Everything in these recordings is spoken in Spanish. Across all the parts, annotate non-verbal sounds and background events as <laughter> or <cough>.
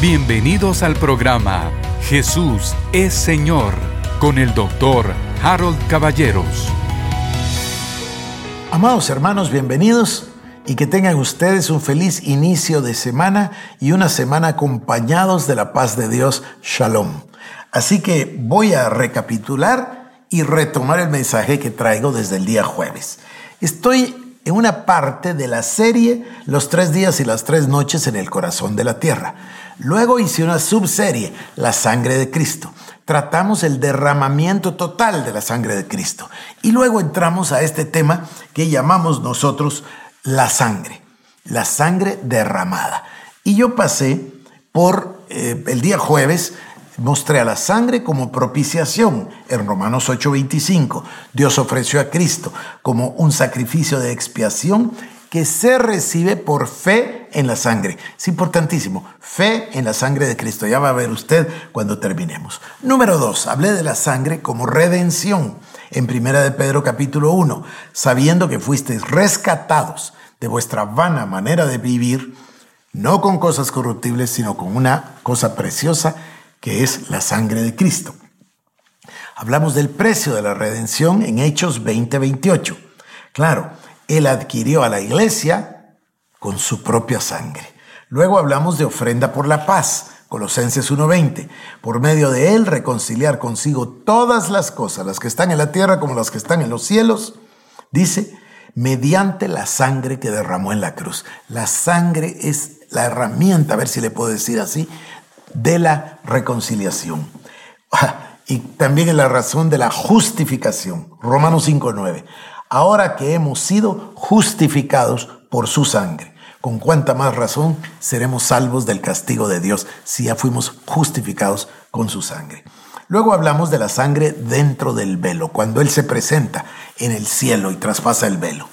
Bienvenidos al programa Jesús es Señor con el doctor Harold Caballeros. Amados hermanos, bienvenidos y que tengan ustedes un feliz inicio de semana y una semana acompañados de la paz de Dios. Shalom. Así que voy a recapitular y retomar el mensaje que traigo desde el día jueves. Estoy en una parte de la serie Los tres días y las tres noches en el corazón de la tierra. Luego hice una subserie, La sangre de Cristo. Tratamos el derramamiento total de la sangre de Cristo. Y luego entramos a este tema que llamamos nosotros la sangre, la sangre derramada. Y yo pasé por eh, el día jueves, mostré a la sangre como propiciación en Romanos 8:25. Dios ofreció a Cristo como un sacrificio de expiación que se recibe por fe en la sangre. Es importantísimo, fe en la sangre de Cristo. Ya va a ver usted cuando terminemos. Número dos, hablé de la sangre como redención en Primera de Pedro capítulo 1, sabiendo que fuisteis rescatados de vuestra vana manera de vivir, no con cosas corruptibles, sino con una cosa preciosa que es la sangre de Cristo. Hablamos del precio de la redención en Hechos 20:28. Claro, él adquirió a la iglesia con su propia sangre. Luego hablamos de ofrenda por la paz, Colosenses 1:20. Por medio de Él reconciliar consigo todas las cosas, las que están en la tierra como las que están en los cielos, dice, mediante la sangre que derramó en la cruz. La sangre es la herramienta, a ver si le puedo decir así, de la reconciliación. Y también es la razón de la justificación. Romanos 5:9 ahora que hemos sido justificados por su sangre. Con cuánta más razón seremos salvos del castigo de Dios si ya fuimos justificados con su sangre. Luego hablamos de la sangre dentro del velo, cuando Él se presenta en el cielo y traspasa el velo.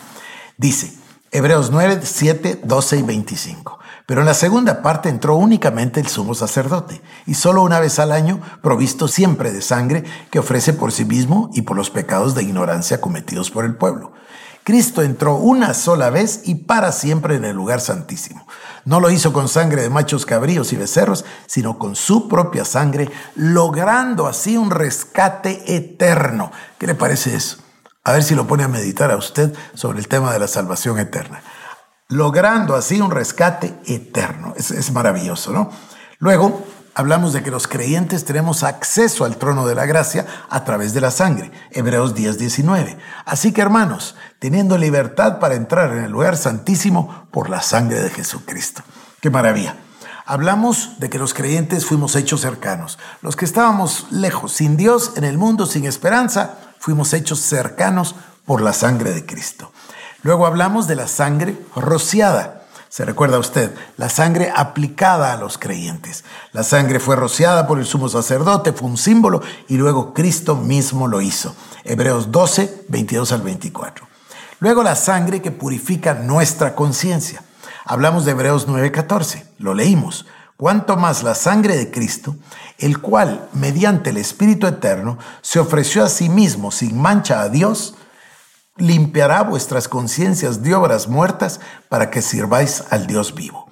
Dice, Hebreos 9, 7, 12 y 25. Pero en la segunda parte entró únicamente el sumo sacerdote, y solo una vez al año, provisto siempre de sangre que ofrece por sí mismo y por los pecados de ignorancia cometidos por el pueblo. Cristo entró una sola vez y para siempre en el lugar santísimo. No lo hizo con sangre de machos cabríos y becerros, sino con su propia sangre, logrando así un rescate eterno. ¿Qué le parece eso? A ver si lo pone a meditar a usted sobre el tema de la salvación eterna logrando así un rescate eterno. Es, maravilloso, ¿no? Luego, hablamos de que los creyentes tenemos acceso al trono de la gracia a través de la sangre, Hebreos 10, 19. Así que hermanos, teniendo libertad para entrar en el lugar santísimo por la sangre de Jesucristo. ¡Qué maravilla! Hablamos de que los creyentes fuimos hechos cercanos. Los que estábamos lejos, sin Dios, en el mundo, sin esperanza, fuimos hechos cercanos por la sangre de Cristo. Luego hablamos de la sangre rociada. Se recuerda usted, la sangre aplicada a los creyentes. La sangre fue rociada por el sumo sacerdote, fue un símbolo y luego Cristo mismo lo hizo. Hebreos 12, 22 al 24. Luego la sangre que purifica nuestra conciencia. Hablamos de Hebreos 9, 14, lo leímos. Cuanto más la sangre de Cristo, el cual, mediante el Espíritu Eterno, se ofreció a sí mismo sin mancha a Dios, limpiará vuestras conciencias de obras muertas para que sirváis al Dios vivo.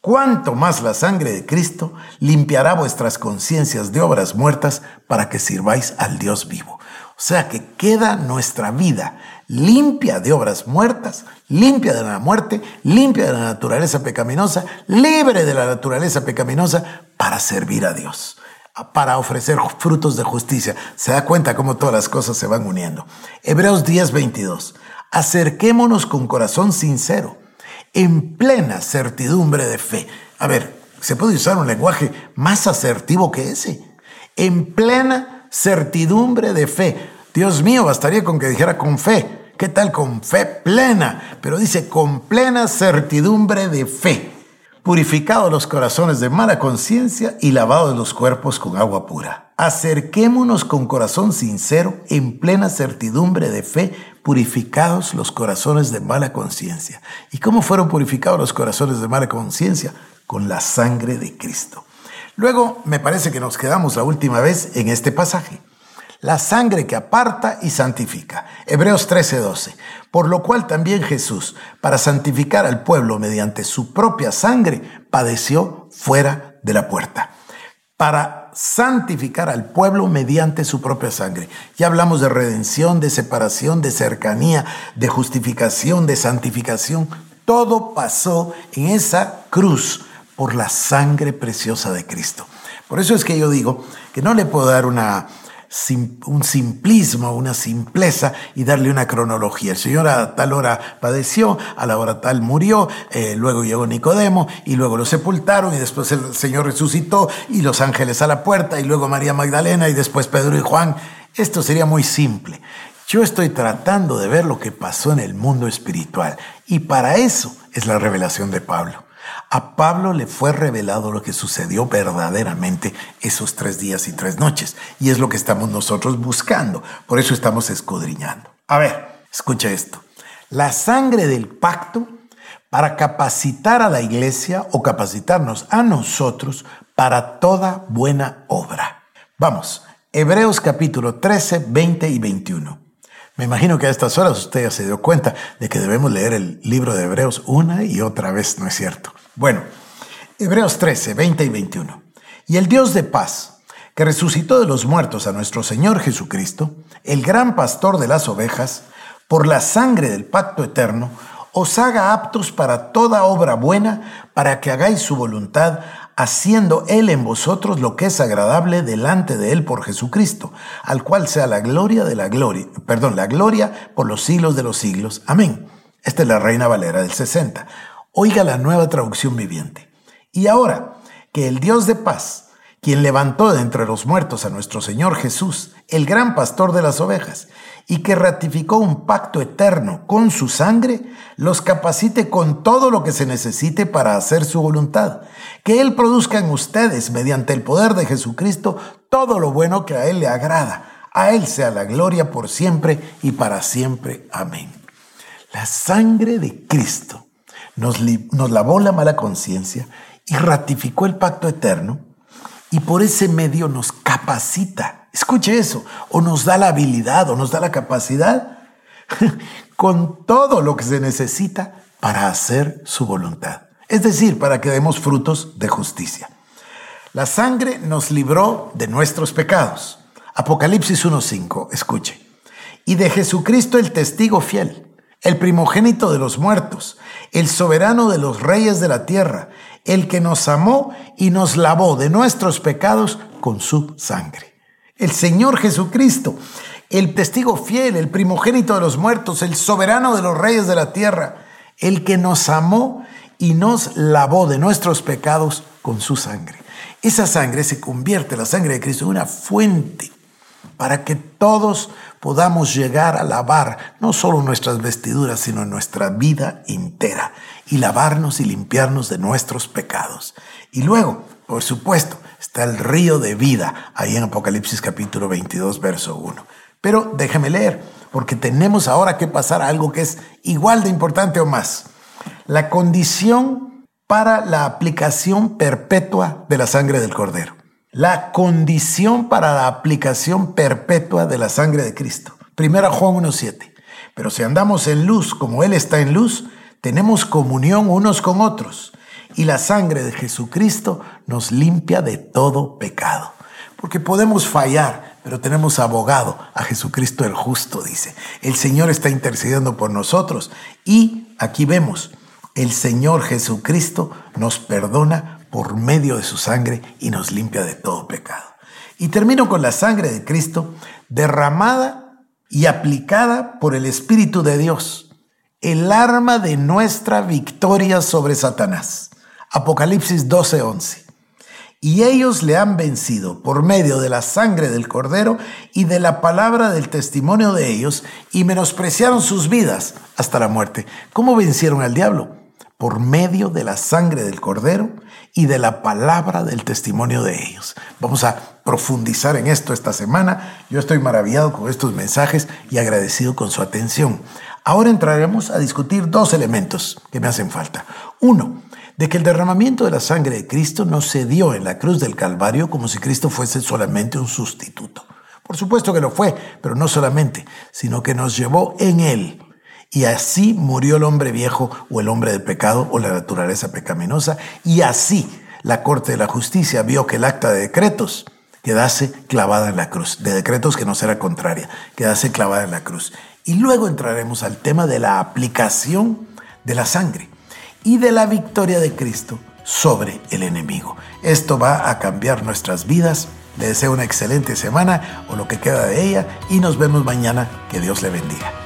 Cuanto más la sangre de Cristo limpiará vuestras conciencias de obras muertas para que sirváis al Dios vivo. O sea que queda nuestra vida limpia de obras muertas, limpia de la muerte, limpia de la naturaleza pecaminosa, libre de la naturaleza pecaminosa para servir a Dios para ofrecer frutos de justicia. Se da cuenta cómo todas las cosas se van uniendo. Hebreos 10, 22. Acerquémonos con corazón sincero, en plena certidumbre de fe. A ver, ¿se puede usar un lenguaje más asertivo que ese? En plena certidumbre de fe. Dios mío, bastaría con que dijera con fe. ¿Qué tal con fe plena? Pero dice con plena certidumbre de fe purificados los corazones de mala conciencia y lavados los cuerpos con agua pura. Acerquémonos con corazón sincero, en plena certidumbre de fe, purificados los corazones de mala conciencia. ¿Y cómo fueron purificados los corazones de mala conciencia? Con la sangre de Cristo. Luego, me parece que nos quedamos la última vez en este pasaje la sangre que aparta y santifica. Hebreos 13:12. Por lo cual también Jesús, para santificar al pueblo mediante su propia sangre, padeció fuera de la puerta para santificar al pueblo mediante su propia sangre. Ya hablamos de redención, de separación, de cercanía, de justificación, de santificación. Todo pasó en esa cruz por la sangre preciosa de Cristo. Por eso es que yo digo que no le puedo dar una un simplismo, una simpleza y darle una cronología. El Señor a tal hora padeció, a la hora tal murió, eh, luego llegó Nicodemo y luego lo sepultaron y después el Señor resucitó y los ángeles a la puerta y luego María Magdalena y después Pedro y Juan. Esto sería muy simple. Yo estoy tratando de ver lo que pasó en el mundo espiritual y para eso es la revelación de Pablo. A Pablo le fue revelado lo que sucedió verdaderamente esos tres días y tres noches. Y es lo que estamos nosotros buscando. Por eso estamos escudriñando. A ver, escucha esto. La sangre del pacto para capacitar a la iglesia o capacitarnos a nosotros para toda buena obra. Vamos, Hebreos capítulo 13, 20 y 21. Me imagino que a estas horas usted ya se dio cuenta de que debemos leer el libro de Hebreos una y otra vez, ¿no es cierto? Bueno, Hebreos 13, 20 y 21. Y el Dios de paz, que resucitó de los muertos a nuestro Señor Jesucristo, el gran pastor de las ovejas, por la sangre del pacto eterno, os haga aptos para toda obra buena, para que hagáis su voluntad, haciendo Él en vosotros lo que es agradable delante de Él por Jesucristo, al cual sea la gloria de la gloria, perdón, la gloria por los siglos de los siglos. Amén. Esta es la Reina Valera del 60. Oiga la nueva traducción viviente. Y ahora, que el Dios de paz, quien levantó de entre los muertos a nuestro Señor Jesús, el gran pastor de las ovejas, y que ratificó un pacto eterno con su sangre, los capacite con todo lo que se necesite para hacer su voluntad. Que Él produzca en ustedes, mediante el poder de Jesucristo, todo lo bueno que a Él le agrada. A Él sea la gloria por siempre y para siempre. Amén. La sangre de Cristo nos, lavó la mala conciencia y ratificó el pacto eterno y por ese medio nos capacita. Escuche eso, o nos da la habilidad o nos da la capacidad <laughs> con todo lo que se necesita para hacer su voluntad. Es decir, para que demos frutos de justicia. La sangre nos libró de nuestros pecados. Apocalipsis 1.5, escuche. Y de Jesucristo el testigo fiel el primogénito de los muertos, el soberano de los reyes de la tierra, el que nos amó y nos lavó de nuestros pecados con su sangre. El Señor Jesucristo, el testigo fiel, el primogénito de los muertos, el soberano de los reyes de la tierra, el que nos amó y nos lavó de nuestros pecados con su sangre. Esa sangre se convierte, la sangre de Cristo, en una fuente para que todos podamos llegar a lavar no solo nuestras vestiduras, sino nuestra vida entera y lavarnos y limpiarnos de nuestros pecados. Y luego, por supuesto, está el río de vida ahí en Apocalipsis capítulo 22, verso 1. Pero déjeme leer, porque tenemos ahora que pasar a algo que es igual de importante o más. La condición para la aplicación perpetua de la sangre del cordero la condición para la aplicación perpetua de la sangre de Cristo. Primera Juan 1.7. Pero si andamos en luz como Él está en luz, tenemos comunión unos con otros. Y la sangre de Jesucristo nos limpia de todo pecado. Porque podemos fallar, pero tenemos abogado a Jesucristo el justo, dice. El Señor está intercediendo por nosotros. Y aquí vemos, el Señor Jesucristo nos perdona por medio de su sangre y nos limpia de todo pecado. Y termino con la sangre de Cristo derramada y aplicada por el Espíritu de Dios, el arma de nuestra victoria sobre Satanás. Apocalipsis 12:11. Y ellos le han vencido por medio de la sangre del cordero y de la palabra del testimonio de ellos y menospreciaron sus vidas hasta la muerte. ¿Cómo vencieron al diablo? Por medio de la sangre del cordero y de la palabra del testimonio de ellos. Vamos a profundizar en esto esta semana. Yo estoy maravillado con estos mensajes y agradecido con su atención. Ahora entraremos a discutir dos elementos que me hacen falta. Uno, de que el derramamiento de la sangre de Cristo no se dio en la cruz del Calvario como si Cristo fuese solamente un sustituto. Por supuesto que lo fue, pero no solamente, sino que nos llevó en él y así murió el hombre viejo o el hombre del pecado o la naturaleza pecaminosa. Y así la Corte de la Justicia vio que el acta de decretos quedase clavada en la cruz, de decretos que no será contraria, quedase clavada en la cruz. Y luego entraremos al tema de la aplicación de la sangre y de la victoria de Cristo sobre el enemigo. Esto va a cambiar nuestras vidas. Le deseo una excelente semana o lo que queda de ella y nos vemos mañana. Que Dios le bendiga.